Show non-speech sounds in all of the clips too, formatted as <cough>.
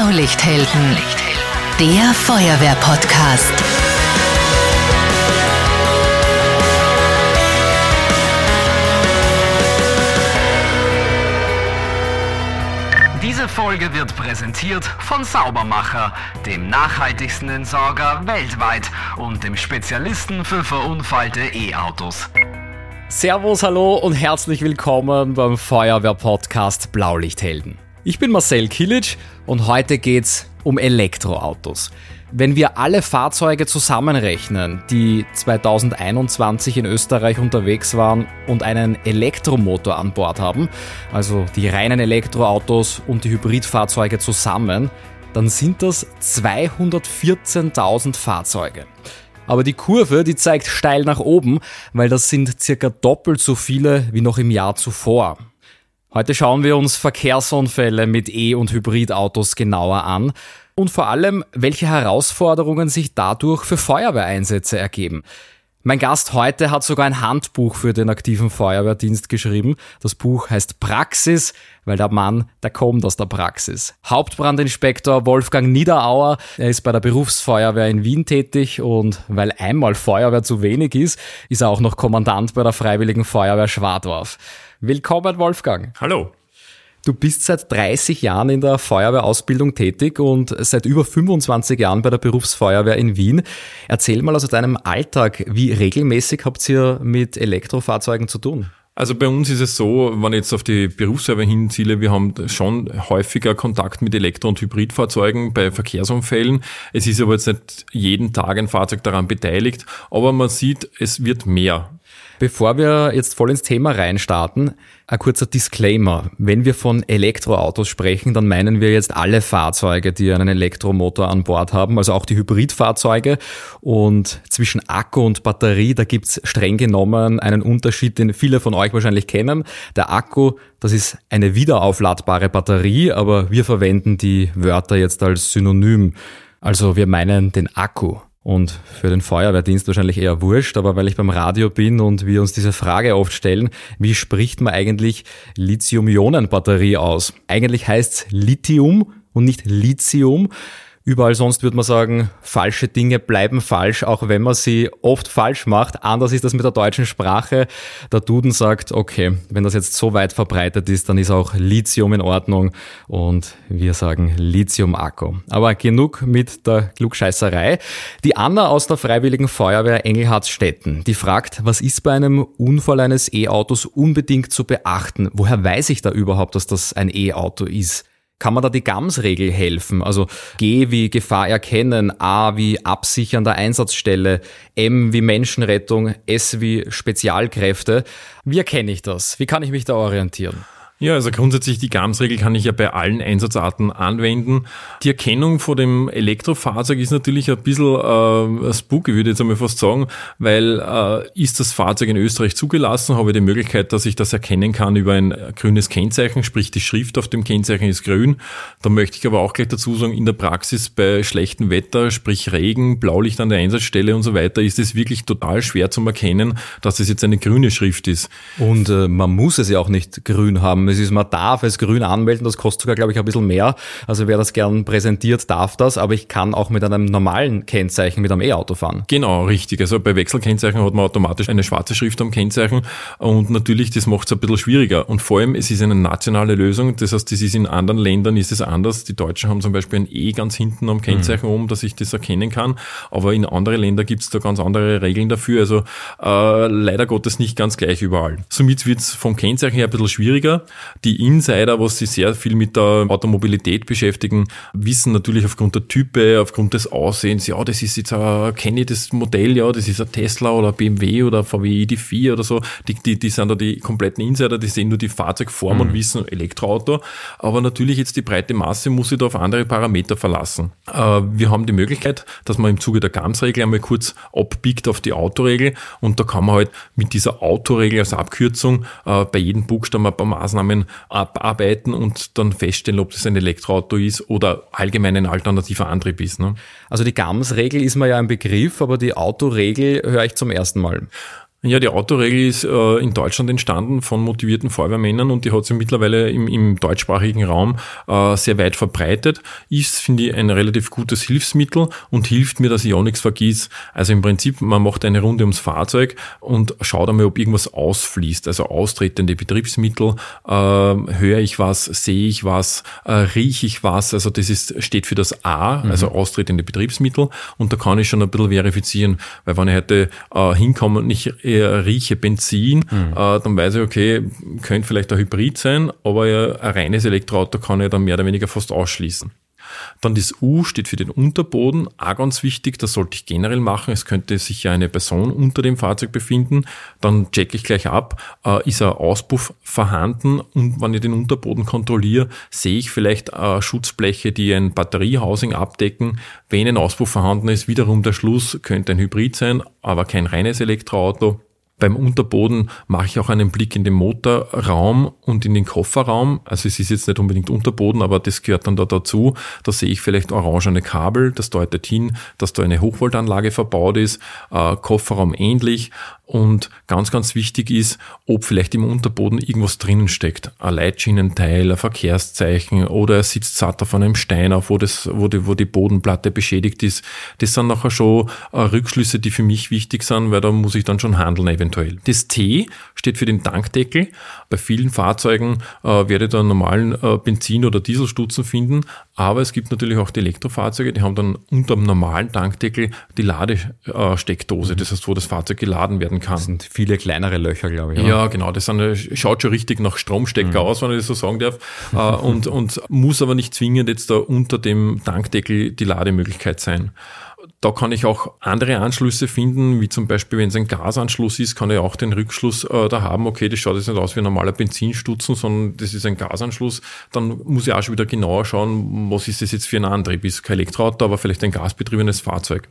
Blaulichthelden, der Feuerwehr-Podcast. Diese Folge wird präsentiert von Saubermacher, dem nachhaltigsten Entsorger weltweit und dem Spezialisten für verunfallte E-Autos. Servus, hallo und herzlich willkommen beim Feuerwehr-Podcast Blaulichthelden. Ich bin Marcel Kilic und heute geht's um Elektroautos. Wenn wir alle Fahrzeuge zusammenrechnen, die 2021 in Österreich unterwegs waren und einen Elektromotor an Bord haben, also die reinen Elektroautos und die Hybridfahrzeuge zusammen, dann sind das 214.000 Fahrzeuge. Aber die Kurve, die zeigt steil nach oben, weil das sind circa doppelt so viele wie noch im Jahr zuvor. Heute schauen wir uns Verkehrsunfälle mit E- und Hybridautos genauer an und vor allem, welche Herausforderungen sich dadurch für Feuerwehreinsätze ergeben. Mein Gast heute hat sogar ein Handbuch für den aktiven Feuerwehrdienst geschrieben. Das Buch heißt Praxis, weil der Mann, der kommt aus der Praxis. Hauptbrandinspektor Wolfgang Niederauer, er ist bei der Berufsfeuerwehr in Wien tätig und weil einmal Feuerwehr zu wenig ist, ist er auch noch Kommandant bei der Freiwilligen Feuerwehr Schwadorf. Willkommen, Wolfgang. Hallo. Du bist seit 30 Jahren in der Feuerwehrausbildung tätig und seit über 25 Jahren bei der Berufsfeuerwehr in Wien. Erzähl mal aus deinem Alltag, wie regelmäßig habt ihr mit Elektrofahrzeugen zu tun? Also bei uns ist es so, wenn ich jetzt auf die Berufsfeuerwehr hinziele, wir haben schon häufiger Kontakt mit Elektro- und Hybridfahrzeugen bei Verkehrsunfällen. Es ist aber jetzt nicht jeden Tag ein Fahrzeug daran beteiligt, aber man sieht, es wird mehr. Bevor wir jetzt voll ins Thema reinstarten, ein kurzer Disclaimer. Wenn wir von Elektroautos sprechen, dann meinen wir jetzt alle Fahrzeuge, die einen Elektromotor an Bord haben, also auch die Hybridfahrzeuge. Und zwischen Akku und Batterie, da gibt's streng genommen einen Unterschied, den viele von euch wahrscheinlich kennen. Der Akku, das ist eine wiederaufladbare Batterie, aber wir verwenden die Wörter jetzt als Synonym. Also wir meinen den Akku. Und für den Feuerwehrdienst wahrscheinlich eher wurscht, aber weil ich beim Radio bin und wir uns diese Frage oft stellen, wie spricht man eigentlich Lithium-Ionen-Batterie aus? Eigentlich heißt's Lithium und nicht Lithium. Überall sonst würde man sagen, falsche Dinge bleiben falsch, auch wenn man sie oft falsch macht. Anders ist das mit der deutschen Sprache. Der Duden sagt, okay, wenn das jetzt so weit verbreitet ist, dann ist auch Lithium in Ordnung und wir sagen Lithium-Akku. Aber genug mit der Klugscheißerei. Die Anna aus der Freiwilligen Feuerwehr Engelhardsstetten, die fragt, was ist bei einem Unfall eines E-Autos unbedingt zu beachten? Woher weiß ich da überhaupt, dass das ein E-Auto ist? Kann man da die GAMS-Regel helfen? Also G wie Gefahr erkennen, A wie Absichern der Einsatzstelle, M wie Menschenrettung, S wie Spezialkräfte. Wie erkenne ich das? Wie kann ich mich da orientieren? Ja, also grundsätzlich die GAMS-Regel kann ich ja bei allen Einsatzarten anwenden. Die Erkennung vor dem Elektrofahrzeug ist natürlich ein bisschen äh, spooky, würde ich jetzt einmal fast sagen, weil äh, ist das Fahrzeug in Österreich zugelassen, habe ich die Möglichkeit, dass ich das erkennen kann über ein grünes Kennzeichen, sprich die Schrift auf dem Kennzeichen ist grün. Da möchte ich aber auch gleich dazu sagen, in der Praxis bei schlechtem Wetter, sprich Regen, Blaulicht an der Einsatzstelle und so weiter, ist es wirklich total schwer zu erkennen, dass es jetzt eine grüne Schrift ist. Und äh, man muss es ja auch nicht grün haben es ist, man darf es grün anmelden, das kostet sogar, glaube ich, ein bisschen mehr. Also wer das gern präsentiert, darf das, aber ich kann auch mit einem normalen Kennzeichen mit einem E-Auto fahren. Genau, richtig. Also bei Wechselkennzeichen hat man automatisch eine schwarze Schrift am Kennzeichen und natürlich, das macht es ein bisschen schwieriger. Und vor allem, es ist eine nationale Lösung, das heißt, das ist in anderen Ländern ist es anders. Die Deutschen haben zum Beispiel ein E ganz hinten am Kennzeichen mhm. oben, dass ich das erkennen kann, aber in andere Länder gibt es da ganz andere Regeln dafür. Also äh, leider Gottes nicht ganz gleich überall. Somit wird es vom Kennzeichen her ein bisschen schwieriger. Die Insider, was sich sehr viel mit der Automobilität beschäftigen, wissen natürlich aufgrund der Type, aufgrund des Aussehens, ja, das ist jetzt ein, kenne ich das Modell, ja, das ist ein Tesla oder ein BMW oder VW ID4 oder so. Die, die, die sind da die kompletten Insider, die sehen nur die Fahrzeugform mhm. und wissen Elektroauto. Aber natürlich jetzt die breite Masse muss sich da auf andere Parameter verlassen. Äh, wir haben die Möglichkeit, dass man im Zuge der GAMS-Regel einmal kurz abbiegt auf die Autoregel und da kann man halt mit dieser Autoregel als Abkürzung äh, bei jedem Buchstaben ein paar Maßnahmen abarbeiten und dann feststellen, ob das ein Elektroauto ist oder allgemein ein alternativer Antrieb ist. Ne? Also die GAMS-Regel ist mir ja ein Begriff, aber die Autoregel höre ich zum ersten Mal. Ja, die Autoregel ist äh, in Deutschland entstanden von motivierten Feuerwehrmännern und die hat sich mittlerweile im, im deutschsprachigen Raum äh, sehr weit verbreitet. Ist, finde ich, ein relativ gutes Hilfsmittel und hilft mir, dass ich auch nichts vergieß. Also im Prinzip, man macht eine Runde ums Fahrzeug und schaut einmal, ob irgendwas ausfließt. Also austretende Betriebsmittel, äh, höre ich was, sehe ich was, äh, rieche ich was. Also das ist, steht für das A, mhm. also austretende Betriebsmittel. Und da kann ich schon ein bisschen verifizieren, weil wenn ich heute äh, hinkomme und nicht rieche Benzin, mhm. äh, dann weiß ich, okay, könnte vielleicht ein Hybrid sein, aber ein reines Elektroauto kann ich dann mehr oder weniger fast ausschließen. Dann das U steht für den Unterboden, auch ganz wichtig, das sollte ich generell machen. Es könnte sich ja eine Person unter dem Fahrzeug befinden. Dann checke ich gleich ab, äh, ist ein Auspuff vorhanden und wenn ich den Unterboden kontrolliere, sehe ich vielleicht äh, Schutzbleche, die ein Batteriehousing abdecken. Wenn ein Auspuff vorhanden ist, wiederum der Schluss könnte ein Hybrid sein, aber kein reines Elektroauto. Beim Unterboden mache ich auch einen Blick in den Motorraum und in den Kofferraum. Also es ist jetzt nicht unbedingt Unterboden, aber das gehört dann da dazu. Da sehe ich vielleicht orangene Kabel. Das deutet hin, dass da eine Hochvoltanlage verbaut ist. Äh, Kofferraum ähnlich. Und ganz, ganz wichtig ist, ob vielleicht im Unterboden irgendwas drinnen steckt. Ein Leitschienenteil, ein Verkehrszeichen oder er sitzt satt auf einem Stein auf, wo, das, wo, die, wo die Bodenplatte beschädigt ist. Das sind nachher schon äh, Rückschlüsse, die für mich wichtig sind, weil da muss ich dann schon handeln eventuell. Das T steht für den Tankdeckel. Bei vielen Fahrzeugen äh, werde ich da einen normalen äh, Benzin- oder Dieselstutzen finden, aber es gibt natürlich auch die Elektrofahrzeuge, die haben dann unter dem normalen Tankdeckel die Ladesteckdose, das heißt, wo das Fahrzeug geladen werden kann. Das sind viele kleinere Löcher, glaube ich. Ja, ja genau. Das sind, schaut schon richtig nach Stromstecker mhm. aus, wenn ich das so sagen darf. Äh, und, und muss aber nicht zwingend jetzt da unter dem Tankdeckel die Lademöglichkeit sein. Da kann ich auch andere Anschlüsse finden, wie zum Beispiel, wenn es ein Gasanschluss ist, kann ich auch den Rückschluss äh, da haben, okay, das schaut jetzt nicht aus wie ein normaler Benzinstutzen, sondern das ist ein Gasanschluss. Dann muss ich auch schon wieder genauer schauen, was ist das jetzt für ein Antrieb? Ist kein Elektroauto, aber vielleicht ein gasbetriebenes Fahrzeug.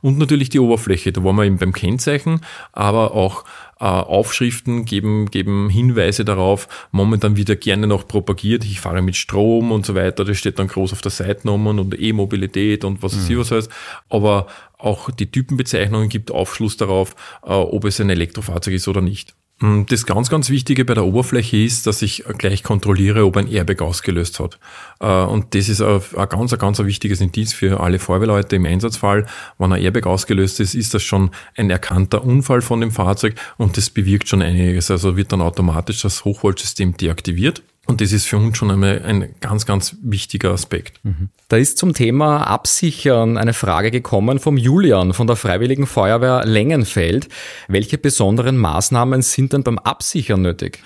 Und natürlich die Oberfläche, da waren wir eben beim Kennzeichen, aber auch äh, Aufschriften geben, geben Hinweise darauf. Momentan wird ja gerne noch propagiert, ich fahre mit Strom und so weiter, das steht dann groß auf der Seitennummern und E-Mobilität und was ich mhm. was heißt. Aber auch die Typenbezeichnungen gibt Aufschluss darauf, äh, ob es ein Elektrofahrzeug ist oder nicht. Hm, das ganz, ganz Wichtige bei der Oberfläche ist, dass ich gleich kontrolliere, ob ein Airbag ausgelöst hat. Äh, und das ist ein ganz, ganz wichtiges Indiz für alle Feuerwehrleute im Einsatzfall. Wenn ein Airbag ausgelöst ist, ist das schon ein erkannter Unfall von dem Fahrzeug und das bewirkt schon einiges. Also wird dann automatisch das Hochvoltsystem deaktiviert. Und das ist für uns schon einmal ein ganz, ganz wichtiger Aspekt. Mhm. Da ist zum Thema Absichern eine Frage gekommen vom Julian von der Freiwilligen Feuerwehr Lengenfeld. Welche besonderen Maßnahmen sind denn beim Absichern nötig?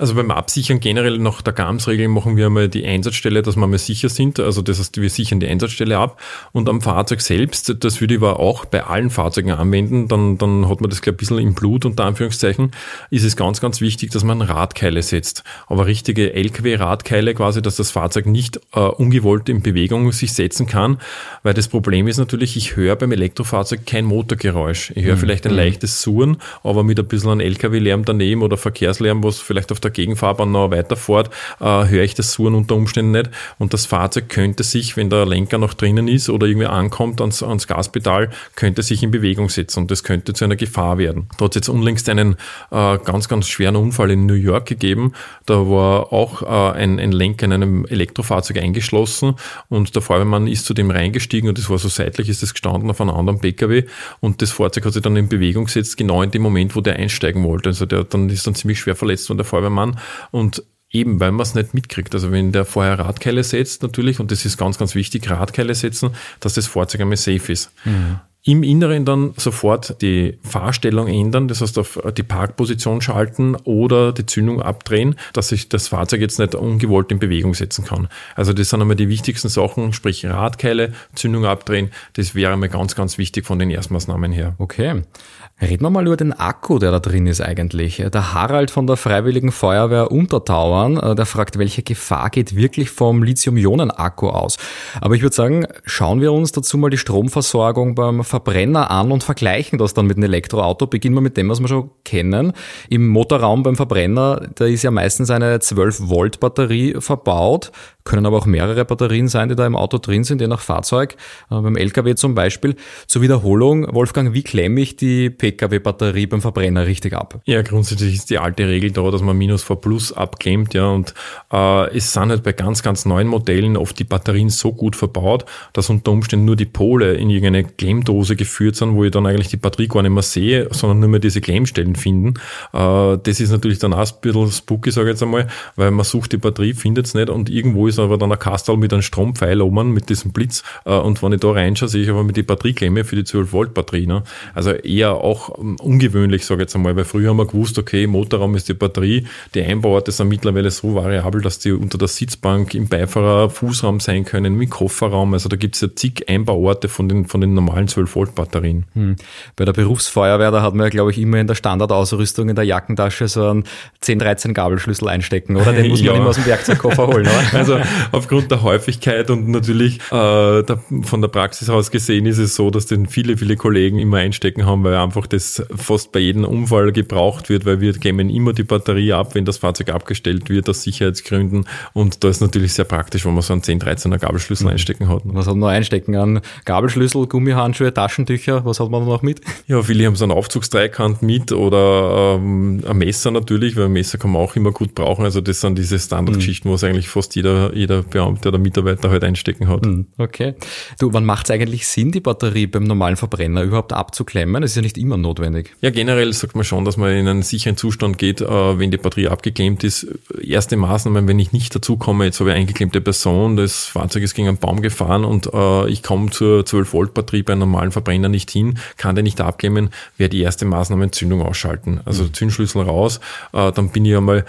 Also beim Absichern generell nach der GAMS-Regel machen wir einmal die Einsatzstelle, dass wir mal sicher sind. Also das heißt, wir sichern die Einsatzstelle ab. Und am Fahrzeug selbst, das würde ich aber auch bei allen Fahrzeugen anwenden, dann, dann hat man das gleich ein bisschen im Blut, unter Anführungszeichen, ist es ganz, ganz wichtig, dass man Radkeile setzt. Aber richtige LKW-Radkeile quasi, dass das Fahrzeug nicht äh, ungewollt in Bewegung sich setzen kann. Weil das Problem ist natürlich, ich höre beim Elektrofahrzeug kein Motorgeräusch. Ich höre mhm. vielleicht ein mhm. leichtes Surren, aber mit ein bisschen an LKW-Lärm daneben oder Verkehrslärm, was vielleicht auf der der Gegenfahrbahn noch weiterfährt, äh, höre ich das Suren unter Umständen nicht. Und das Fahrzeug könnte sich, wenn der Lenker noch drinnen ist oder irgendwie ankommt ans, ans Gaspedal, könnte sich in Bewegung setzen und das könnte zu einer Gefahr werden. Da hat es jetzt unlängst einen äh, ganz, ganz schweren Unfall in New York gegeben. Da war auch äh, ein, ein Lenker in einem Elektrofahrzeug eingeschlossen und der Feuerwehrmann ist zu dem reingestiegen und das war so seitlich, ist es gestanden auf einem anderen PKW und das Fahrzeug hat sich dann in Bewegung gesetzt, genau in dem Moment, wo der einsteigen wollte. Also der dann ist dann ziemlich schwer verletzt und der Feuerwehrmann Mann. Und Eben, weil man es nicht mitkriegt. Also wenn der vorher Radkeile setzt natürlich, und das ist ganz, ganz wichtig, Radkeile setzen, dass das Fahrzeug einmal safe ist. Mhm. Im Inneren dann sofort die Fahrstellung ändern, das heißt auf die Parkposition schalten oder die Zündung abdrehen, dass sich das Fahrzeug jetzt nicht ungewollt in Bewegung setzen kann. Also das sind einmal die wichtigsten Sachen, sprich Radkeile, Zündung abdrehen, das wäre einmal ganz, ganz wichtig von den Erstmaßnahmen her. Okay. Reden wir mal über den Akku, der da drin ist eigentlich. Der Harald von der Freiwilligen Feuerwehr Untertauern, äh, der fragt, welche Gefahr geht wirklich vom Lithium-Ionen-Akku aus? Aber ich würde sagen, schauen wir uns dazu mal die Stromversorgung beim Verbrenner an und vergleichen das dann mit einem Elektroauto. Beginnen wir mit dem, was wir schon kennen. Im Motorraum beim Verbrenner, da ist ja meistens eine 12-Volt-Batterie verbaut. Können aber auch mehrere Batterien sein, die da im Auto drin sind, je nach Fahrzeug. Äh, beim LKW zum Beispiel. Zur Wiederholung, Wolfgang, wie klemme ich die Pkw-Batterie beim Verbrenner richtig ab? Ja, grundsätzlich ist die alte Regel da, dass man Minus vor Plus abklemmt, ja, und äh, es sind halt bei ganz, ganz neuen Modellen oft die Batterien so gut verbaut, dass unter Umständen nur die Pole in irgendeine Klemmdose geführt sind, wo ich dann eigentlich die Batterie gar nicht mehr sehe, sondern nur mehr diese Klemmstellen finden. Äh, das ist natürlich dann auch ein bisschen spooky, sage ich jetzt einmal, weil man sucht die Batterie, findet es nicht und irgendwo ist aber dann ein Kastel mit einem Strompfeil oben mit diesem Blitz äh, und wenn ich da reinschaue, sehe ich aber mit die Batterieklemme für die 12 Volt Batterie. Ne? Also eher auch um, ungewöhnlich, sage ich jetzt einmal, weil früher haben wir gewusst, okay, Motorraum ist die Batterie, die Einbauorte sind mittlerweile so variabel, dass die unter der Sitzbank im Beifahrer Fußraum sein können, im Kofferraum. Also da gibt es ja zig Einbauorte von den, von den normalen 12 Volt Batterien. Hm. Bei der Berufsfeuerwehr, da hat man ja, glaube ich, immer in der Standardausrüstung in der Jackentasche so einen 10, 13 Gabelschlüssel einstecken, oder? Den <laughs> muss ja. man immer aus dem Werkzeugkoffer holen, oder? <laughs> Also aufgrund der Häufigkeit und natürlich äh, der, von der Praxis aus gesehen ist es so, dass den viele, viele Kollegen immer einstecken haben, weil einfach das fast bei jedem Unfall gebraucht wird, weil wir kämen immer die Batterie ab, wenn das Fahrzeug abgestellt wird, aus Sicherheitsgründen. Und da ist natürlich sehr praktisch, wenn man so einen 10, 13er Gabelschlüssel mhm. einstecken hat. Was hat man noch einstecken an? Gabelschlüssel, Gummihandschuhe, Taschentücher, was hat man noch mit? Ja, viele haben so einen Aufzugsdreikant mit oder ähm, ein Messer natürlich, weil ein Messer kann man auch immer gut brauchen. Also das sind diese Standardgeschichten, mhm. was eigentlich fast jeder, jeder Beamte oder Mitarbeiter halt einstecken hat. Mhm. Okay. Du, wann macht es eigentlich Sinn, die Batterie beim normalen Verbrenner überhaupt abzuklemmen? Das ist ja nicht immer notwendig. Ja, generell sagt man schon, dass man in einen sicheren Zustand geht, äh, wenn die Batterie abgeklemmt ist. Erste Maßnahmen, wenn ich nicht dazu komme, jetzt habe ich eine eingeklemmte Person, das Fahrzeug ist gegen einen Baum gefahren und äh, ich komme zur 12-Volt-Batterie bei einem normalen Verbrenner nicht hin, kann der nicht abklemmen, wäre die erste Maßnahme Entzündung ausschalten. Also mhm. Zündschlüssel raus, äh, dann bin ich einmal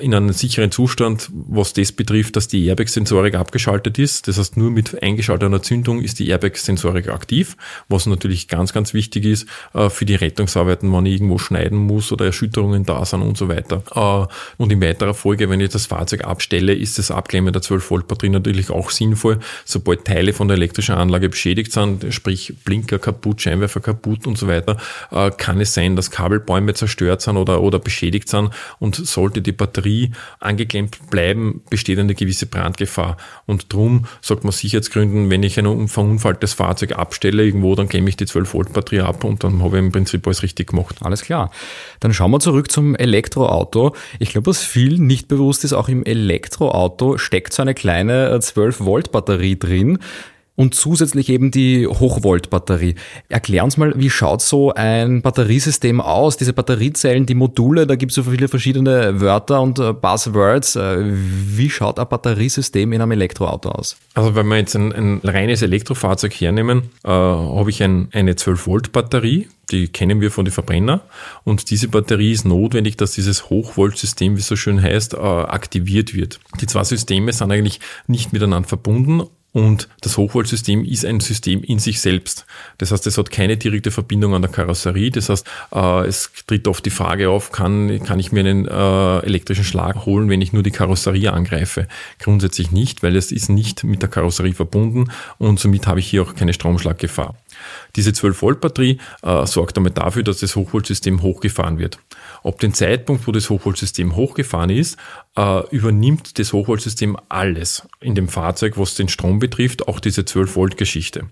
in einem sicheren Zustand, was das betrifft, dass die Airbag-Sensorik abgeschaltet ist. Das heißt, nur mit eingeschalteter Zündung ist die Airbag-Sensorik aktiv, was natürlich ganz, ganz wichtig ist äh, für die Rettungsarbeiten, wenn ich irgendwo schneiden muss oder Erschütterungen da sind und so weiter. Äh, und in weiterer Folge, wenn ich das Fahrzeug abstelle, ist das Abklemmen der 12-Volt-Batterie natürlich auch sinnvoll. Sobald Teile von der elektrischen Anlage beschädigt sind, sprich Blinker kaputt, Scheinwerfer kaputt und so weiter, äh, kann es sein, dass Kabelbäume zerstört sind oder, oder beschädigt sind und sollte die Batterie angeklemmt bleiben, besteht eine gewisse Brandgefahr. Und drum sagt man Sicherheitsgründen, wenn ich ein verunfalltes Fahrzeug abstelle irgendwo, dann klemme ich die 12-Volt-Batterie ab und dann habe ich im Prinzip alles richtig gemacht. Alles klar. Dann schauen wir zurück zum Elektroauto. Ich glaube, was vielen nicht bewusst ist, auch im Elektroauto steckt so eine kleine 12-Volt-Batterie drin und zusätzlich eben die Hochvolt-Batterie. Erklär uns mal, wie schaut so ein Batteriesystem aus? Diese Batteriezellen, die Module, da gibt es so viele verschiedene Wörter und äh, Buzzwords. Äh, wie schaut ein Batteriesystem in einem Elektroauto aus? Also wenn wir jetzt ein, ein reines Elektrofahrzeug hernehmen, äh, habe ich ein, eine 12-Volt-Batterie, die kennen wir von den Verbrenner. Und diese Batterie ist notwendig, dass dieses Hochvoltsystem, wie es so schön heißt, aktiviert wird. Die zwei Systeme sind eigentlich nicht miteinander verbunden und das Hochvoltsystem ist ein System in sich selbst. Das heißt, es hat keine direkte Verbindung an der Karosserie. Das heißt, äh, es tritt oft die Frage auf, kann, kann ich mir einen äh, elektrischen Schlag holen, wenn ich nur die Karosserie angreife? Grundsätzlich nicht, weil es ist nicht mit der Karosserie verbunden und somit habe ich hier auch keine Stromschlaggefahr. Diese 12-Volt-Batterie äh, sorgt damit dafür, dass das Hochvoltsystem hochgefahren wird. Ab dem Zeitpunkt, wo das Hochvoltsystem hochgefahren ist, äh, übernimmt das Hochvoltsystem alles in dem Fahrzeug, was den Strom betrifft, auch diese 12-Volt-Geschichte.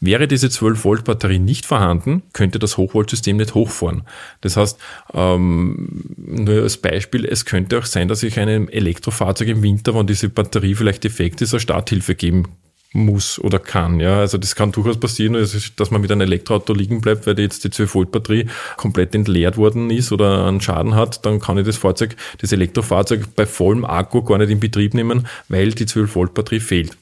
Wäre diese 12-Volt-Batterie nicht vorhanden, könnte das Hochvoltsystem nicht hochfahren. Das heißt, ähm, nur als Beispiel, es könnte auch sein, dass ich einem Elektrofahrzeug im Winter, wenn diese Batterie vielleicht defekt ist, eine Starthilfe geben muss oder kann. Ja, also das kann durchaus passieren, dass man mit einem Elektroauto liegen bleibt, weil jetzt die 12-Volt-Batterie komplett entleert worden ist oder einen Schaden hat, dann kann ich das Fahrzeug, das Elektrofahrzeug bei vollem Akku gar nicht in Betrieb nehmen, weil die 12-Volt-Batterie fehlt.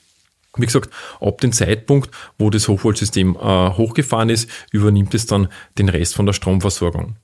Wie gesagt, ab dem Zeitpunkt, wo das Hochvoltsystem äh, hochgefahren ist, übernimmt es dann den Rest von der Stromversorgung.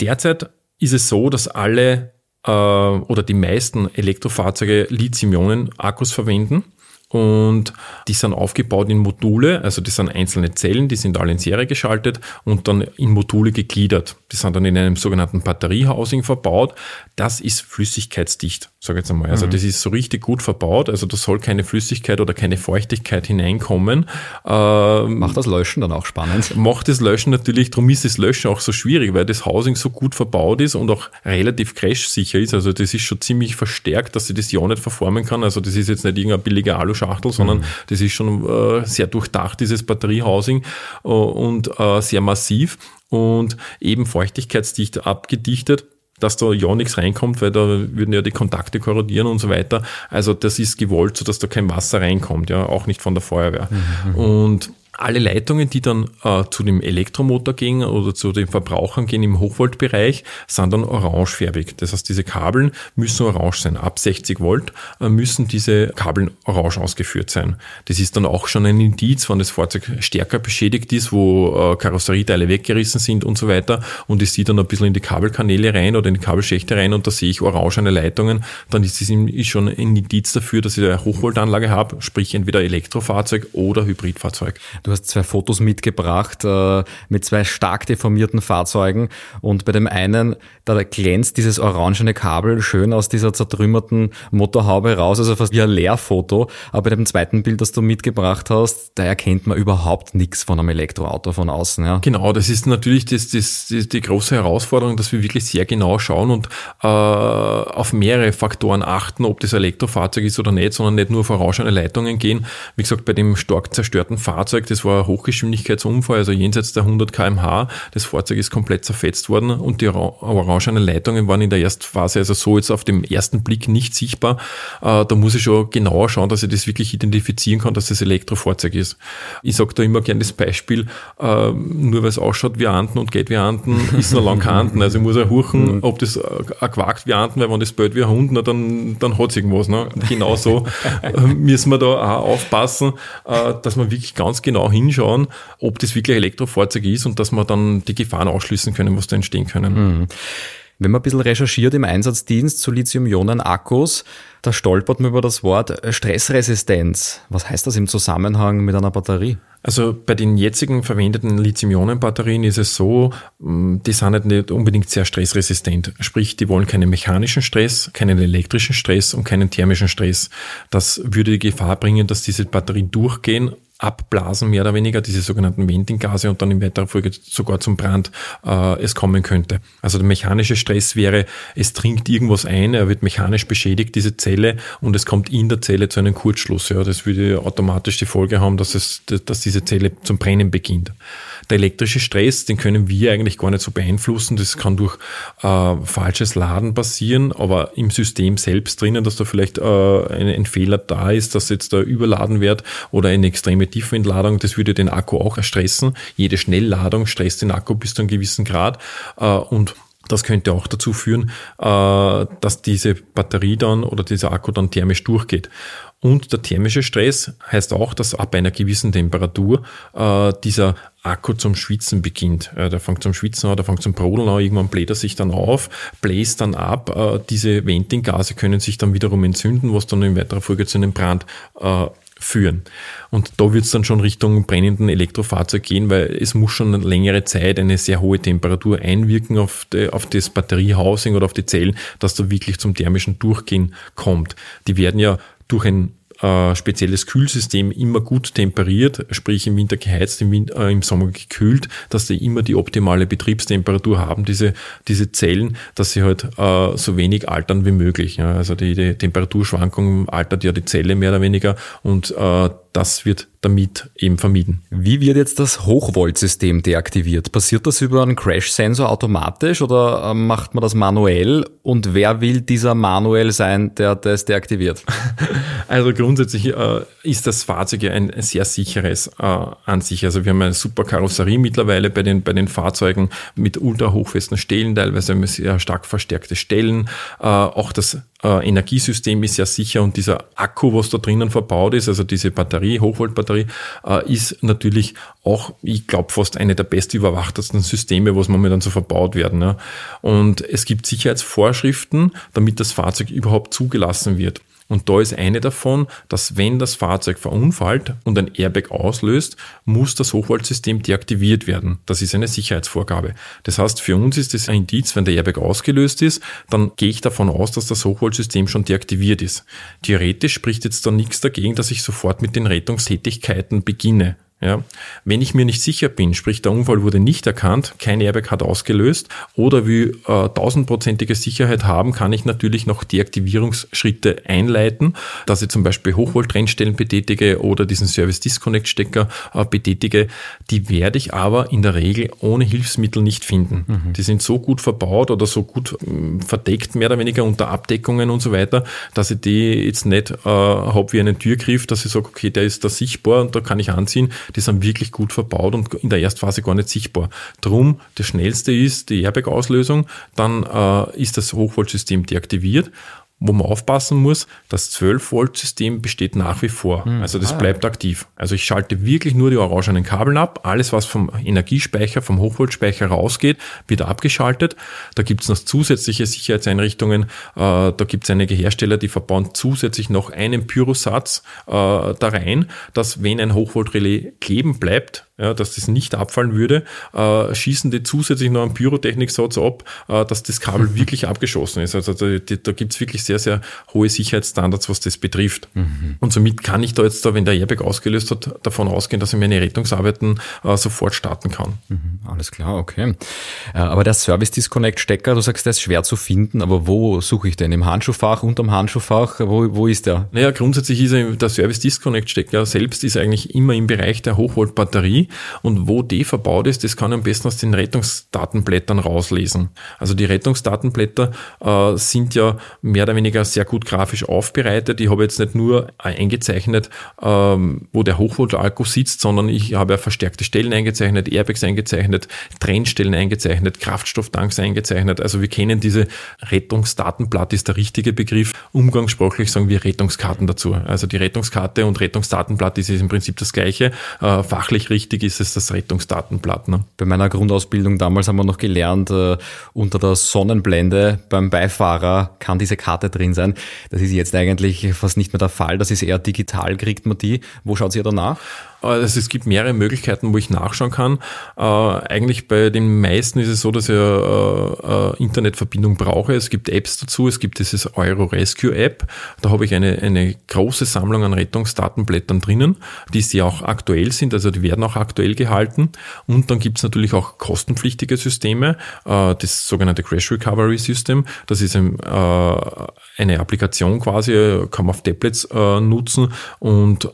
Derzeit ist es so, dass alle äh, oder die meisten Elektrofahrzeuge Lithium-Ionen-Akkus verwenden und die sind aufgebaut in Module, also das sind einzelne Zellen, die sind alle in Serie geschaltet und dann in Module gegliedert. Die sind dann in einem sogenannten Batteriehousing verbaut. Das ist flüssigkeitsdicht, sage ich jetzt einmal. Also mhm. das ist so richtig gut verbaut, also da soll keine Flüssigkeit oder keine Feuchtigkeit hineinkommen. Ähm, macht das Löschen dann auch spannend? Macht das Löschen natürlich, darum ist das Löschen auch so schwierig, weil das Housing so gut verbaut ist und auch relativ crashsicher ist. Also das ist schon ziemlich verstärkt, dass sie das ja nicht verformen kann. Also das ist jetzt nicht irgendein billiger Aluschachtel, sondern mhm. das ist schon äh, sehr durchdacht, dieses Batteriehousing äh, und äh, sehr massiv und eben feuchtigkeitsdicht abgedichtet dass da ja nichts reinkommt, weil da würden ja die Kontakte korrodieren und so weiter. Also das ist gewollt, so dass da kein Wasser reinkommt, ja, auch nicht von der Feuerwehr. Mhm. mhm. Und alle Leitungen, die dann äh, zu dem Elektromotor gehen oder zu den Verbrauchern gehen im Hochvoltbereich, sind dann orangefärbig. Das heißt, diese Kabeln müssen orange sein. Ab 60 Volt äh, müssen diese Kabeln orange ausgeführt sein. Das ist dann auch schon ein Indiz, wenn das Fahrzeug stärker beschädigt ist, wo äh, Karosserieteile weggerissen sind und so weiter und ich sehe dann ein bisschen in die Kabelkanäle rein oder in die Kabelschächte rein und da sehe ich orangene Leitungen, dann ist das schon ein Indiz dafür, dass ich eine Hochvoltanlage habe, sprich entweder Elektrofahrzeug oder Hybridfahrzeug. Du hast zwei Fotos mitgebracht äh, mit zwei stark deformierten Fahrzeugen und bei dem einen, da glänzt dieses orangene Kabel schön aus dieser zertrümmerten Motorhaube raus, also fast wie ein Leerfoto. Aber bei dem zweiten Bild, das du mitgebracht hast, da erkennt man überhaupt nichts von einem Elektroauto von außen. Ja. Genau, das ist natürlich das, das, das, die große Herausforderung, dass wir wirklich sehr genau schauen und äh, auf mehrere Faktoren achten, ob das Elektrofahrzeug ist oder nicht, sondern nicht nur auf orangene Leitungen gehen. Wie gesagt, bei dem stark zerstörten Fahrzeug, das war ein Hochgeschwindigkeitsunfall, also jenseits der 100 kmh. Das Fahrzeug ist komplett zerfetzt worden und die orangenen Leitungen waren in der Erstphase also so jetzt auf dem ersten Blick nicht sichtbar. Äh, da muss ich schon genauer schauen, dass ich das wirklich identifizieren kann, dass das Elektrofahrzeug ist. Ich sage da immer gerne das Beispiel, äh, nur weil es ausschaut wie Anten und geht wie Anten, <laughs> ist noch lang kein Anten. Also ich muss auch huchen, mhm. ob das quakt wie Anten, weil wenn das bellt wie ein Hund, na, dann, dann hat es irgendwas. Ne? Genau so <laughs> äh, müssen wir da auch aufpassen, dass man wirklich ganz genau genau hinschauen, ob das wirklich ein Elektrofahrzeug ist und dass wir dann die Gefahren ausschließen können, was da entstehen können. Mhm. Wenn man ein bisschen recherchiert im Einsatzdienst zu Lithium-Ionen-Akkus, da stolpert man über das Wort Stressresistenz. Was heißt das im Zusammenhang mit einer Batterie? Also bei den jetzigen verwendeten Lithium-Ionen-Batterien ist es so, mm, die sind halt nicht unbedingt sehr stressresistent. Sprich, die wollen keinen mechanischen Stress, keinen elektrischen Stress und keinen thermischen Stress. Das würde die Gefahr bringen, dass diese Batterien durchgehen abblasen, mehr oder weniger, diese sogenannten Venting-Gase und dann in weiterer Folge sogar zum Brand äh, es kommen könnte. Also der mechanische Stress wäre, es dringt irgendwas ein, er wird mechanisch beschädigt, diese Zelle, und es kommt in der Zelle zu einem Kurzschluss. Ja, das würde automatisch die Folge haben, dass, es, dass diese Zelle zum Brennen beginnt. Der elektrische Stress, den können wir eigentlich gar nicht so beeinflussen. Das kann durch äh, falsches Laden passieren, aber im System selbst drinnen, dass da vielleicht äh, ein, ein Fehler da ist, dass jetzt da überladen wird oder eine extreme Tiefenentladung, das würde den Akku auch stressen. Jede Schnellladung stresst den Akku bis zu einem gewissen Grad äh, und das könnte auch dazu führen, äh, dass diese Batterie dann oder dieser Akku dann thermisch durchgeht. Und der thermische Stress heißt auch, dass ab einer gewissen Temperatur äh, dieser Akku zum Schwitzen beginnt. Der fängt zum Schwitzen an, der fängt zum Brodeln an, irgendwann bläht er sich dann auf, bläst dann ab. Diese Venting-Gase können sich dann wiederum entzünden, was dann in weiterer Folge zu einem Brand führen. Und da wird es dann schon Richtung brennenden Elektrofahrzeug gehen, weil es muss schon eine längere Zeit eine sehr hohe Temperatur einwirken auf, die, auf das Batteriehousing oder auf die Zellen, dass da wirklich zum thermischen Durchgehen kommt. Die werden ja durch ein äh, spezielles Kühlsystem immer gut temperiert, sprich im Winter geheizt, im, Winter, äh, im Sommer gekühlt, dass die immer die optimale Betriebstemperatur haben, diese, diese Zellen, dass sie halt äh, so wenig altern wie möglich. Ja. Also die, die Temperaturschwankung altert ja die Zelle mehr oder weniger und äh, das wird damit eben vermieden. Wie wird jetzt das Hochvoltsystem deaktiviert? Passiert das über einen Crash-Sensor automatisch oder äh, macht man das manuell? Und wer will dieser manuell sein, der das deaktiviert? <laughs> Also grundsätzlich äh, ist das Fahrzeug ja ein sehr sicheres äh, an sich. Also wir haben eine super Karosserie mittlerweile bei den, bei den Fahrzeugen mit ultra hochfesten Stellen, teilweise sehr stark verstärkte Stellen. Äh, auch das äh, Energiesystem ist sehr sicher und dieser Akku, was da drinnen verbaut ist, also diese Batterie, Hochvoltbatterie, äh, ist natürlich auch, ich glaube, fast eine der best überwachtesten Systeme, was momentan so verbaut werden. Ja. Und es gibt Sicherheitsvorschriften, damit das Fahrzeug überhaupt zugelassen wird. Und da ist eine davon, dass wenn das Fahrzeug verunfallt und ein Airbag auslöst, muss das Hochvoltsystem deaktiviert werden. Das ist eine Sicherheitsvorgabe. Das heißt, für uns ist es ein Indiz, wenn der Airbag ausgelöst ist, dann gehe ich davon aus, dass das Hochvoltsystem schon deaktiviert ist. Theoretisch spricht jetzt da nichts dagegen, dass ich sofort mit den Rettungstätigkeiten beginne. Ja, wenn ich mir nicht sicher bin, sprich der Unfall wurde nicht erkannt, kein Airbag hat ausgelöst oder wir äh, tausendprozentige Sicherheit haben, kann ich natürlich noch Deaktivierungsschritte einleiten, dass ich zum Beispiel Hochvolt-Trennstellen betätige oder diesen Service-Disconnect-Stecker äh, betätige. Die werde ich aber in der Regel ohne Hilfsmittel nicht finden. Mhm. Die sind so gut verbaut oder so gut äh, verdeckt, mehr oder weniger unter Abdeckungen und so weiter, dass ich die jetzt nicht äh, habe wie einen Türgriff, dass ich sage, okay, der ist da sichtbar und da kann ich anziehen die sind wirklich gut verbaut und in der Erstphase gar nicht sichtbar. Drum, das schnellste ist die Airbag-Auslösung, dann äh, ist das Hochvoltsystem deaktiviert wo man aufpassen muss, das 12-Volt-System besteht nach wie vor. Hm. Also das ah. bleibt aktiv. Also ich schalte wirklich nur die orangenen Kabel ab. Alles, was vom Energiespeicher, vom Hochvoltspeicher rausgeht, wird abgeschaltet. Da gibt es noch zusätzliche Sicherheitseinrichtungen. Äh, da gibt es einige Hersteller, die verbauen zusätzlich noch einen Pyrosatz äh, da rein, dass wenn ein Hochvoltrelais kleben bleibt, ja, dass das nicht abfallen würde, äh, schießen die zusätzlich noch einen Pyrotechniksatz ab, äh, dass das Kabel <laughs> wirklich abgeschossen ist. Also da, da gibt es wirklich sehr, sehr hohe Sicherheitsstandards, was das betrifft. Mhm. Und somit kann ich da jetzt, da, wenn der Airbag ausgelöst hat, davon ausgehen, dass ich meine Rettungsarbeiten äh, sofort starten kann. Mhm, alles klar, okay. Äh, aber der Service-Disconnect-Stecker, du sagst, der ist schwer zu finden, aber wo suche ich den? Im Handschuhfach, unterm Handschuhfach? Wo, wo ist der? Naja, grundsätzlich ist er, der Service-Disconnect-Stecker selbst ist eigentlich immer im Bereich der Hochvolt-Batterie und wo die verbaut ist, das kann ich am besten aus den Rettungsdatenblättern rauslesen. Also die Rettungsdatenblätter äh, sind ja mehr oder weniger sehr gut grafisch aufbereitet. Ich habe jetzt nicht nur eingezeichnet, ähm, wo der Hochvoltalko sitzt, sondern ich habe ja verstärkte Stellen eingezeichnet, Airbags eingezeichnet, Trennstellen eingezeichnet, Kraftstofftanks eingezeichnet. Also wir kennen diese Rettungsdatenblatt ist der richtige Begriff. Umgangssprachlich sagen wir Rettungskarten dazu. Also die Rettungskarte und Rettungsdatenblatt ist im Prinzip das gleiche. Äh, fachlich richtig wichtig ist es das Rettungsdatenblatt. Ne? Bei meiner Grundausbildung damals haben wir noch gelernt, äh, unter der Sonnenblende beim Beifahrer kann diese Karte drin sein. Das ist jetzt eigentlich fast nicht mehr der Fall. Das ist eher digital, kriegt man die. Wo schaut ihr danach? Also es gibt mehrere Möglichkeiten, wo ich nachschauen kann. Äh, eigentlich bei den meisten ist es so, dass ich äh, äh, Internetverbindung brauche. Es gibt Apps dazu. Es gibt dieses Euro Rescue App. Da habe ich eine, eine große Sammlung an Rettungsdatenblättern drinnen, die sehr auch aktuell sind. Also die werden auch aktuell gehalten. Und dann gibt es natürlich auch kostenpflichtige Systeme. Äh, das sogenannte Crash Recovery System. Das ist ein, äh, eine Applikation quasi, kann man auf Tablets äh, nutzen und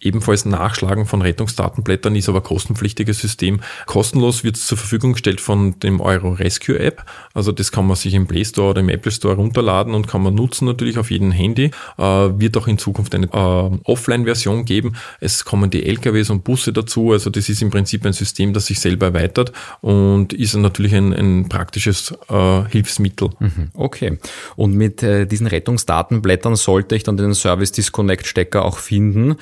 ebenfalls nachschlagen Auflagen von Rettungsdatenblättern ist aber kostenpflichtiges System. Kostenlos wird es zur Verfügung gestellt von dem Euro Rescue App. Also das kann man sich im Play Store oder im Apple Store runterladen und kann man nutzen natürlich auf jedem Handy. Äh, wird auch in Zukunft eine äh, Offline-Version geben. Es kommen die LKWs und Busse dazu. Also das ist im Prinzip ein System, das sich selber erweitert und ist natürlich ein, ein praktisches äh, Hilfsmittel. Mhm. Okay. Und mit äh, diesen Rettungsdatenblättern sollte ich dann den Service Disconnect Stecker auch finden.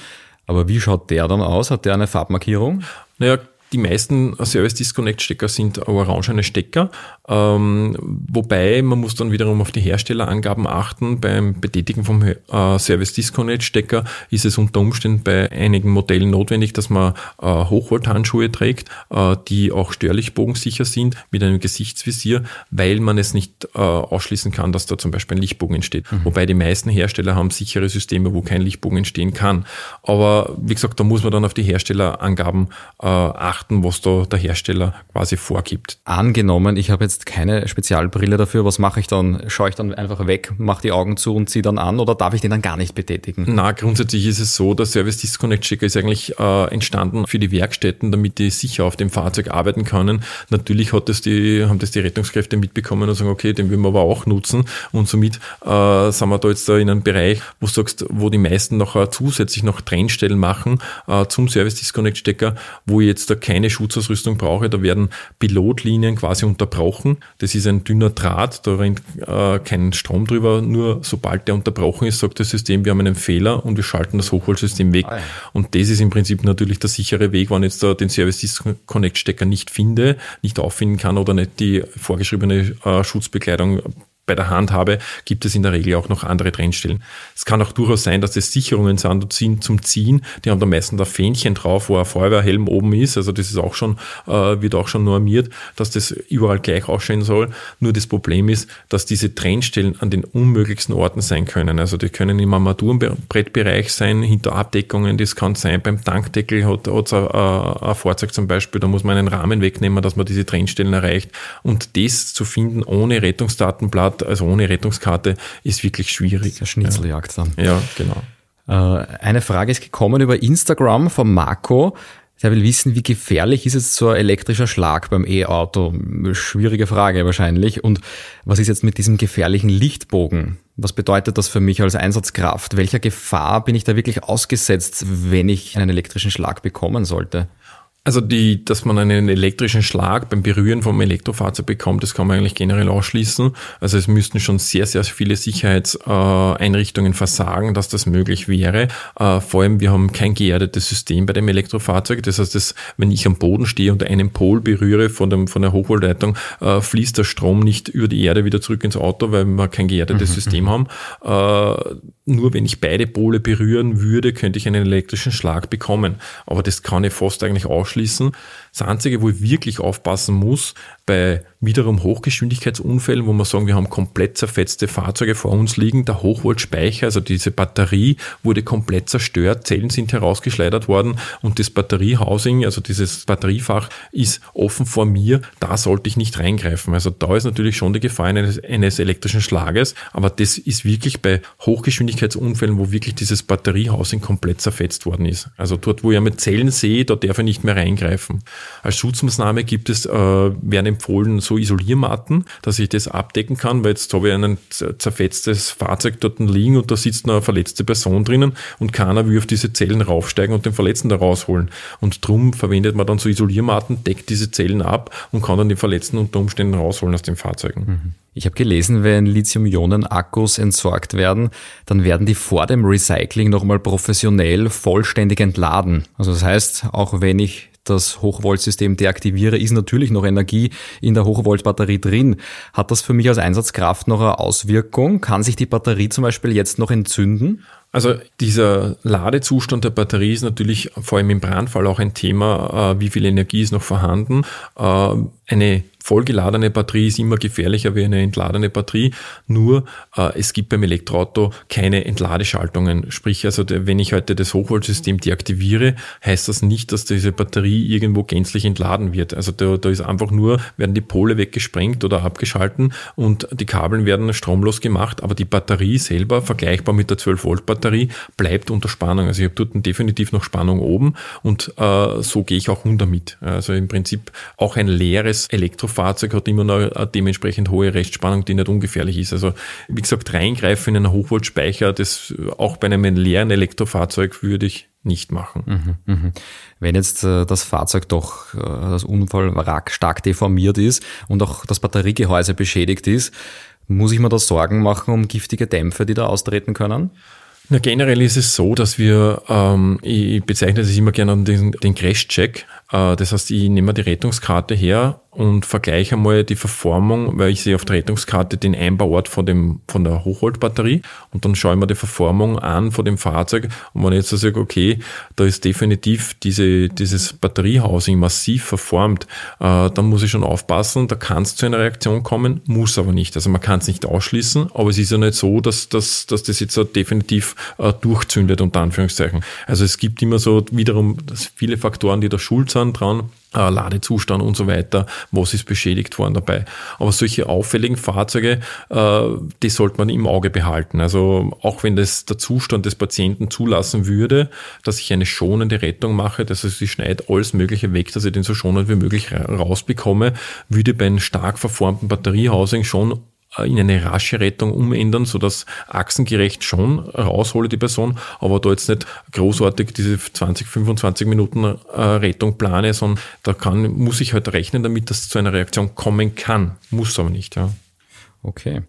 Aber wie schaut der dann aus? Hat der eine Farbmarkierung? Naja, die meisten Service Disconnect Stecker sind orangene Stecker, ähm, wobei man muss dann wiederum auf die Herstellerangaben achten. Beim Betätigen vom äh, Service Disconnect Stecker ist es unter Umständen bei einigen Modellen notwendig, dass man äh, Hochvolthandschuhe trägt, äh, die auch störlichtbogensicher sind mit einem Gesichtsvisier, weil man es nicht äh, ausschließen kann, dass da zum Beispiel ein Lichtbogen entsteht. Mhm. Wobei die meisten Hersteller haben sichere Systeme, wo kein Lichtbogen entstehen kann. Aber wie gesagt, da muss man dann auf die Herstellerangaben äh, achten beachten, was da der Hersteller quasi vorgibt. Angenommen, ich habe jetzt keine Spezialbrille dafür, was mache ich dann? Schaue ich dann einfach weg, mache die Augen zu und ziehe dann an oder darf ich den dann gar nicht betätigen? Na, grundsätzlich ist es so, der Service Disconnect Checker ist eigentlich äh, entstanden für die Werkstätten, damit die sicher auf dem Fahrzeug arbeiten können. Natürlich hat das die, haben das die Rettungskräfte mitbekommen und sagen, okay, den will wir aber auch nutzen und somit äh, sind wir da jetzt da in einem Bereich, wo du sagst, wo die meisten noch äh, zusätzlich noch Trennstellen machen äh, zum Service Disconnect Stecker, wo ich jetzt da kein keine Schutzausrüstung brauche. Da werden Pilotlinien quasi unterbrochen. Das ist ein dünner Draht, da rennt äh, kein Strom drüber. Nur sobald der unterbrochen ist, sagt das System, wir haben einen Fehler und wir schalten das Hochvoltsystem weg. Ah. Und das ist im Prinzip natürlich der sichere Weg, wenn ich jetzt da den Service Disconnect Stecker nicht finde, nicht auffinden kann oder nicht die vorgeschriebene äh, Schutzbekleidung bei der Hand habe, gibt es in der Regel auch noch andere Trennstellen. Es kann auch durchaus sein, dass das Sicherungen sind zum Ziehen. Die haben da meistens da Fähnchen drauf, wo ein Feuerwehrhelm oben ist. Also das ist auch schon, äh, wird auch schon normiert, dass das überall gleich ausschauen soll. Nur das Problem ist, dass diese Trennstellen an den unmöglichsten Orten sein können. Also die können im Armaturenbrettbereich sein, hinter Abdeckungen. Das kann sein, beim Tankdeckel hat es ein, ein Fahrzeug zum Beispiel, da muss man einen Rahmen wegnehmen, dass man diese Trennstellen erreicht. Und das zu finden ohne Rettungsdatenblatt hat, also ohne Rettungskarte, ist wirklich schwierig. Der Schnitzeljagd dann. Ja, genau. Äh, eine Frage ist gekommen über Instagram von Marco. Der will wissen, wie gefährlich ist jetzt so ein elektrischer Schlag beim E-Auto? Schwierige Frage wahrscheinlich. Und was ist jetzt mit diesem gefährlichen Lichtbogen? Was bedeutet das für mich als Einsatzkraft? Welcher Gefahr bin ich da wirklich ausgesetzt, wenn ich einen elektrischen Schlag bekommen sollte? Also die, dass man einen elektrischen Schlag beim Berühren vom Elektrofahrzeug bekommt, das kann man eigentlich generell ausschließen. Also es müssten schon sehr, sehr viele Sicherheitseinrichtungen versagen, dass das möglich wäre. Äh, vor allem, wir haben kein geerdetes System bei dem Elektrofahrzeug. Das heißt, dass, wenn ich am Boden stehe und einen Pol berühre von, dem, von der Hochvoltleitung, äh, fließt der Strom nicht über die Erde wieder zurück ins Auto, weil wir kein geerdetes mhm. System haben. Äh, nur wenn ich beide Pole berühren würde, könnte ich einen elektrischen Schlag bekommen. Aber das kann ich fast eigentlich ausschließen ausschließen. Das Einzige, wo ich wirklich aufpassen muss, bei wiederum Hochgeschwindigkeitsunfällen, wo wir sagen, wir haben komplett zerfetzte Fahrzeuge vor uns liegen, der Hochvoltspeicher, also diese Batterie wurde komplett zerstört, Zellen sind herausgeschleudert worden und das Batteriehousing, also dieses Batteriefach ist offen vor mir, da sollte ich nicht reingreifen. Also da ist natürlich schon die Gefahr eines, eines elektrischen Schlages, aber das ist wirklich bei Hochgeschwindigkeitsunfällen, wo wirklich dieses Batteriehousing komplett zerfetzt worden ist. Also dort, wo ich mit Zellen sehe, da darf ich nicht mehr reingreifen. Als Schutzmaßnahme gibt es, äh, werden empfohlen so Isoliermatten, dass ich das abdecken kann, weil jetzt habe ich ein zerfetztes Fahrzeug dort liegen und da sitzt eine verletzte Person drinnen und keiner will auf diese Zellen raufsteigen und den Verletzten da rausholen. Und drum verwendet man dann so Isoliermatten, deckt diese Zellen ab und kann dann die Verletzten unter Umständen rausholen aus den Fahrzeugen. Mhm. Ich habe gelesen, wenn Lithium-Ionen-Akkus entsorgt werden, dann werden die vor dem Recycling nochmal professionell vollständig entladen. Also das heißt, auch wenn ich das Hochvoltsystem deaktiviere, ist natürlich noch Energie in der Hochvoltbatterie drin. Hat das für mich als Einsatzkraft noch eine Auswirkung? Kann sich die Batterie zum Beispiel jetzt noch entzünden? Also dieser Ladezustand der Batterie ist natürlich vor allem im Brandfall auch ein Thema, äh, wie viel Energie ist noch vorhanden. Äh, eine vollgeladene Batterie ist immer gefährlicher wie eine entladene Batterie. Nur äh, es gibt beim Elektroauto keine Entladeschaltungen. Sprich, also der, wenn ich heute das Hochvoltsystem deaktiviere, heißt das nicht, dass diese Batterie irgendwo gänzlich entladen wird. Also da, da ist einfach nur, werden die Pole weggesprengt oder abgeschalten und die Kabeln werden stromlos gemacht, aber die Batterie selber, vergleichbar mit der 12-Volt-Batterie, bleibt unter Spannung. Also ich habe dort definitiv noch Spannung oben und äh, so gehe ich auch runter mit. Also im Prinzip auch ein leeres Elektro Fahrzeug hat immer noch eine dementsprechend hohe Restspannung, die nicht ungefährlich ist. Also wie gesagt, reingreifen in einen Hochvoltspeicher, das auch bei einem leeren Elektrofahrzeug würde ich nicht machen. Mhm, mh. Wenn jetzt äh, das Fahrzeug doch, äh, das Unfallwrack stark deformiert ist und auch das Batteriegehäuse beschädigt ist, muss ich mir da Sorgen machen um giftige Dämpfe, die da austreten können? Na, generell ist es so, dass wir, ähm, ich bezeichne das immer gerne den, den Crash-Check. Äh, das heißt, ich nehme die Rettungskarte her und vergleiche einmal die Verformung, weil ich sehe auf der Rettungskarte den Einbauort von, dem, von der Hochvoltbatterie und dann schaue ich mir die Verformung an von dem Fahrzeug und wenn ich jetzt sage, okay, da ist definitiv diese, dieses Batteriehousing massiv verformt, äh, dann muss ich schon aufpassen, da kann es zu einer Reaktion kommen, muss aber nicht. Also man kann es nicht ausschließen, aber es ist ja nicht so, dass, dass, dass das jetzt definitiv äh, durchzündet, unter Anführungszeichen. Also es gibt immer so wiederum viele Faktoren, die da schuld sind dran äh, Ladezustand und so weiter, was ist beschädigt worden dabei. Aber solche auffälligen Fahrzeuge, äh, die sollte man im Auge behalten. Also auch wenn das der Zustand des Patienten zulassen würde, dass ich eine schonende Rettung mache, dass ich schneide alles Mögliche weg, dass ich den so schonend wie möglich rausbekomme, würde bei einem stark verformten Batteriehousing schon in eine rasche Rettung umändern, sodass achsengerecht schon raushole die Person, aber da jetzt nicht großartig diese 20, 25 Minuten äh, Rettung plane, sondern da kann, muss ich halt rechnen damit, dass zu einer Reaktion kommen kann. Muss aber nicht, ja. Okay.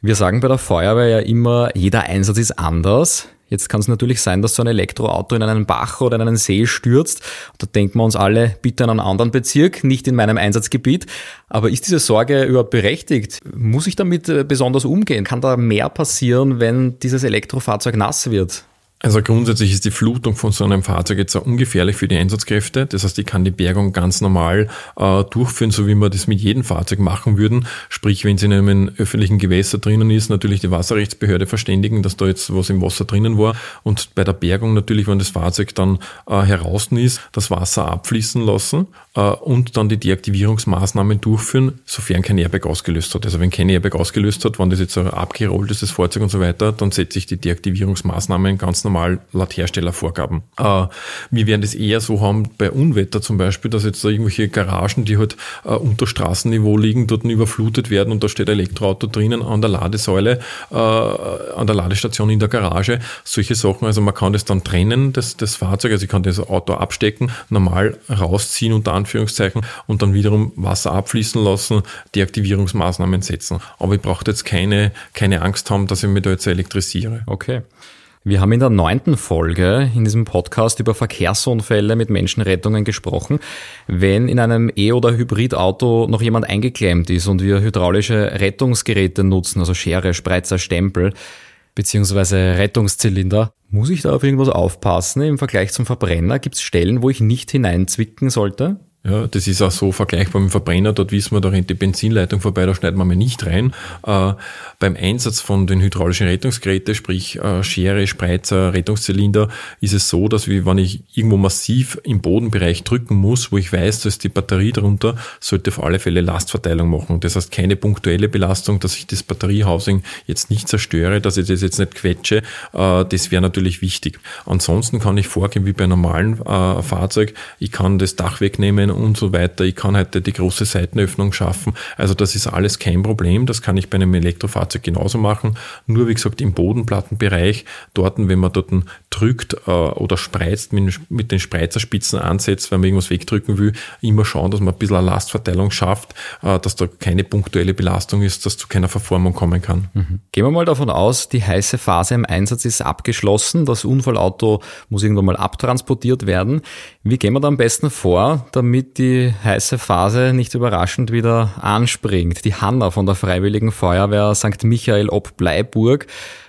Wir sagen bei der Feuerwehr ja immer, jeder Einsatz ist anders. Jetzt kann es natürlich sein, dass so ein Elektroauto in einen Bach oder in einen See stürzt. Da denken wir uns alle, bitte in einen anderen Bezirk, nicht in meinem Einsatzgebiet. Aber ist diese Sorge überhaupt berechtigt? Muss ich damit äh, besonders umgehen? Kann da mehr passieren, wenn dieses Elektrofahrzeug nass wird? Also grundsätzlich ist die Flutung von so einem Fahrzeug jetzt auch ungefährlich für die Einsatzkräfte. Das heißt, ich kann die Bergung ganz normal äh, durchführen, so wie wir das mit jedem Fahrzeug machen würden. Sprich, wenn es in einem öffentlichen Gewässer drinnen ist, natürlich die Wasserrechtsbehörde verständigen, dass da jetzt was im Wasser drinnen war. Und bei der Bergung natürlich, wenn das Fahrzeug dann äh, heraus ist, das Wasser abfließen lassen äh, und dann die Deaktivierungsmaßnahmen durchführen, sofern kein Airbag ausgelöst hat. Also wenn kein Airbag ausgelöst hat, wenn das jetzt abgerollt ist, das Fahrzeug und so weiter, dann setze ich die Deaktivierungsmaßnahmen ganz normal laut Herstellervorgaben. Äh, wir werden das eher so haben bei Unwetter zum Beispiel, dass jetzt da irgendwelche Garagen, die halt äh, unter Straßenniveau liegen, dort überflutet werden und da steht ein Elektroauto drinnen an der Ladesäule, äh, an der Ladestation in der Garage. Solche Sachen, also man kann das dann trennen, das, das Fahrzeug, also ich kann das Auto abstecken, normal rausziehen unter Anführungszeichen und dann wiederum Wasser abfließen lassen, Deaktivierungsmaßnahmen setzen. Aber ich brauche jetzt keine, keine Angst haben, dass ich mich da jetzt elektrisiere. Okay. Wir haben in der neunten Folge in diesem Podcast über Verkehrsunfälle mit Menschenrettungen gesprochen. Wenn in einem E- oder Hybridauto noch jemand eingeklemmt ist und wir hydraulische Rettungsgeräte nutzen, also Schere, Spreizer, Stempel, beziehungsweise Rettungszylinder, muss ich da auf irgendwas aufpassen im Vergleich zum Verbrenner? Gibt es Stellen, wo ich nicht hineinzwicken sollte? Ja, das ist auch so vergleichbar mit dem Verbrenner. Dort wissen wir, da rennt die Benzinleitung vorbei, da schneiden wir mal nicht rein. Äh, beim Einsatz von den hydraulischen Rettungsgeräten, sprich äh, Schere, Spreizer, Rettungszylinder, ist es so, dass wie, wenn ich irgendwo massiv im Bodenbereich drücken muss, wo ich weiß, da ist die Batterie drunter, sollte auf alle Fälle Lastverteilung machen. Das heißt, keine punktuelle Belastung, dass ich das Batteriehousing jetzt nicht zerstöre, dass ich das jetzt nicht quetsche. Äh, das wäre natürlich wichtig. Ansonsten kann ich vorgehen wie bei einem normalen äh, Fahrzeug. Ich kann das Dach wegnehmen und so weiter. Ich kann heute die große Seitenöffnung schaffen. Also das ist alles kein Problem. Das kann ich bei einem Elektrofahrzeug genauso machen. Nur wie gesagt im Bodenplattenbereich, dort, wenn man dort drückt äh, oder spreizt, mit, den Spreizerspitzen ansetzt, wenn man irgendwas wegdrücken will, immer schauen, dass man ein bisschen eine Lastverteilung schafft, äh, dass da keine punktuelle Belastung ist, dass zu keiner Verformung kommen kann. Mhm. Gehen wir mal davon aus, die heiße Phase im Einsatz ist abgeschlossen. Das Unfallauto muss irgendwann mal abtransportiert werden. Wie gehen wir da am besten vor, damit die heiße Phase nicht überraschend wieder anspringt. Die Hanna von der Freiwilligen Feuerwehr St. Michael ob Bleiburg,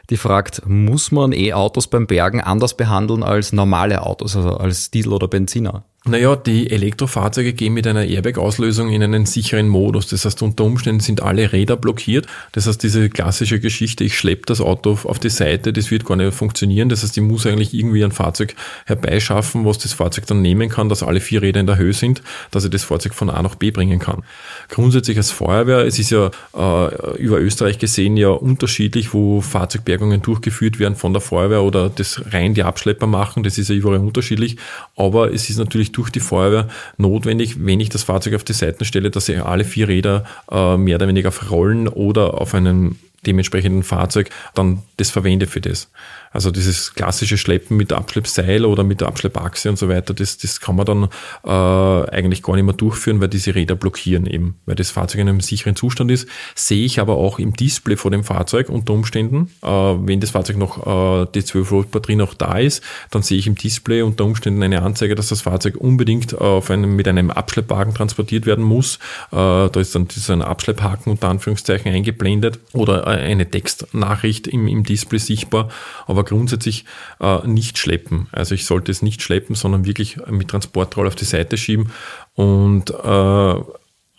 die fragt, muss man E-Autos beim Bergen anders behandeln als normale Autos, also als Diesel oder Benziner? Naja, die Elektrofahrzeuge gehen mit einer Airbag-Auslösung in einen sicheren Modus. Das heißt, unter Umständen sind alle Räder blockiert. Das heißt, diese klassische Geschichte, ich schleppe das Auto auf die Seite, das wird gar nicht funktionieren. Das heißt, ich muss eigentlich irgendwie ein Fahrzeug herbeischaffen, was das Fahrzeug dann nehmen kann, dass alle vier Räder in der Höhe sind, dass ich das Fahrzeug von A nach B bringen kann. Grundsätzlich als Feuerwehr, es ist ja äh, über Österreich gesehen ja unterschiedlich, wo Fahrzeugbergungen durchgeführt werden von der Feuerwehr oder das rein die Abschlepper machen. Das ist ja überall unterschiedlich. Aber es ist natürlich natürlich durch die Feuerwehr notwendig, wenn ich das Fahrzeug auf die Seiten stelle, dass ich alle vier Räder äh, mehr oder weniger auf Rollen oder auf einem dementsprechenden Fahrzeug dann das verwende für das. Also dieses klassische Schleppen mit Abschleppseil oder mit Abschleppachse und so weiter, das, das kann man dann äh, eigentlich gar nicht mehr durchführen, weil diese Räder blockieren eben, weil das Fahrzeug in einem sicheren Zustand ist. Sehe ich aber auch im Display vor dem Fahrzeug unter Umständen, äh, wenn das Fahrzeug noch äh, die 12 Volt Batterie noch da ist, dann sehe ich im Display unter Umständen eine Anzeige, dass das Fahrzeug unbedingt auf einem, mit einem Abschleppwagen transportiert werden muss. Äh, da ist dann dieser Abschlepphaken unter Anführungszeichen eingeblendet oder äh, eine Textnachricht im, im Display sichtbar. Aber grundsätzlich äh, nicht schleppen. Also ich sollte es nicht schleppen, sondern wirklich mit Transportroll auf die Seite schieben und äh,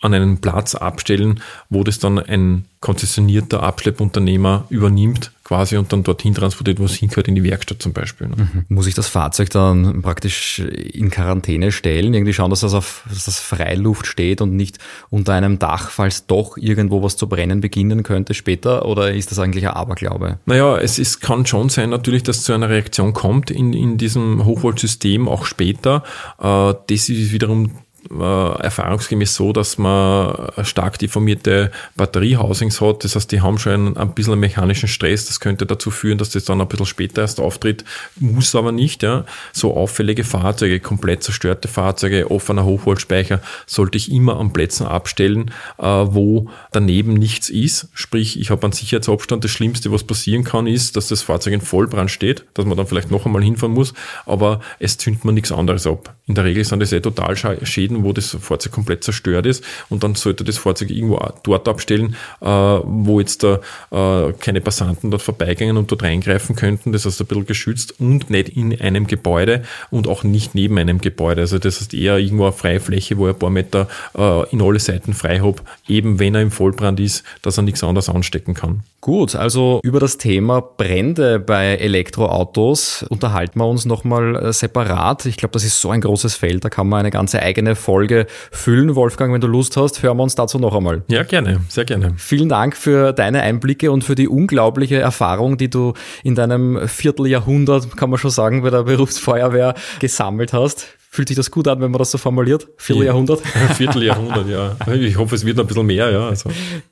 an einen Platz abstellen, wo das dann ein konzessionierter Abschleppunternehmer übernimmt quasi und dann dorthin transportiert, wo es hingehört, in die Werkstatt zum Beispiel. Ne? Mhm. Muss ich das Fahrzeug dann praktisch in Quarantäne stellen, irgendwie schauen, dass das auf dass das Freiluft steht und nicht unter einem Dach, falls doch irgendwo was zu brennen beginnen könnte später oder ist das eigentlich ein Aberglaube? Naja, es ist, kann schon sein natürlich, dass zu einer Reaktion kommt in, in diesem Hochvoltsystem auch später. Äh, das ist wiederum erfahrungsgemäß so, dass man stark deformierte Batteriehousings hat. Das heißt, die haben schon ein bisschen mechanischen Stress. Das könnte dazu führen, dass das dann ein bisschen später erst auftritt. Muss aber nicht. Ja. So auffällige Fahrzeuge, komplett zerstörte Fahrzeuge, offener Hochvoltspeicher sollte ich immer an Plätzen abstellen, äh, wo daneben nichts ist. Sprich, ich habe einen Sicherheitsabstand. Das Schlimmste, was passieren kann, ist, dass das Fahrzeug in Vollbrand steht, dass man dann vielleicht noch einmal hinfahren muss, aber es zündet man nichts anderes ab. In der Regel sind das eh total Schäden, wo das Fahrzeug komplett zerstört ist und dann sollte das Fahrzeug irgendwo dort abstellen, äh, wo jetzt da äh, keine Passanten dort vorbeigehen und dort reingreifen könnten. Das heißt ein bisschen geschützt und nicht in einem Gebäude und auch nicht neben einem Gebäude. Also das heißt eher irgendwo eine freie Fläche, wo ich ein paar Meter äh, in alle Seiten frei habe, eben wenn er im Vollbrand ist, dass er nichts anderes anstecken kann. Gut, also über das Thema Brände bei Elektroautos unterhalten wir uns nochmal separat. Ich glaube, das ist so ein großes Feld, da kann man eine ganze eigene Folge füllen. Wolfgang, wenn du Lust hast, hören wir uns dazu noch einmal. Ja, gerne, sehr gerne. Vielen Dank für deine Einblicke und für die unglaubliche Erfahrung, die du in deinem Vierteljahrhundert, kann man schon sagen, bei der Berufsfeuerwehr gesammelt hast. Fühlt sich das gut an, wenn man das so formuliert? Vierteljahrhundert? Ja, <laughs> Vierteljahrhundert, ja. Ich hoffe, es wird noch ein bisschen mehr, ja. Also.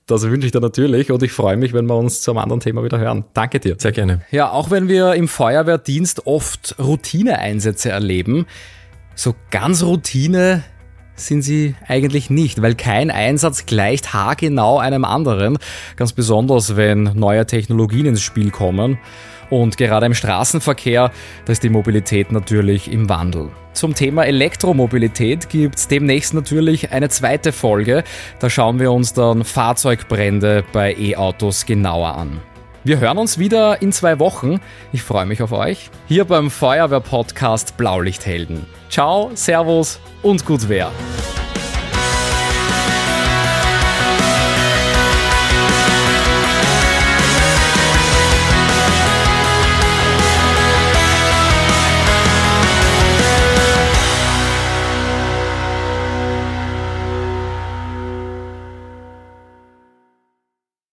Das wünsche ich dir natürlich und ich freue mich, wenn wir uns zu einem anderen Thema wieder hören. Danke dir. Sehr gerne. Ja, auch wenn wir im Feuerwehrdienst oft Routineeinsätze erleben, so ganz Routine sind sie eigentlich nicht, weil kein Einsatz gleicht haargenau einem anderen, ganz besonders wenn neue Technologien ins Spiel kommen. Und gerade im Straßenverkehr, da ist die Mobilität natürlich im Wandel. Zum Thema Elektromobilität gibt's demnächst natürlich eine zweite Folge. Da schauen wir uns dann Fahrzeugbrände bei E-Autos genauer an. Wir hören uns wieder in zwei Wochen. Ich freue mich auf euch. Hier beim Feuerwehr-Podcast Blaulichthelden. Ciao, Servus und gut wer.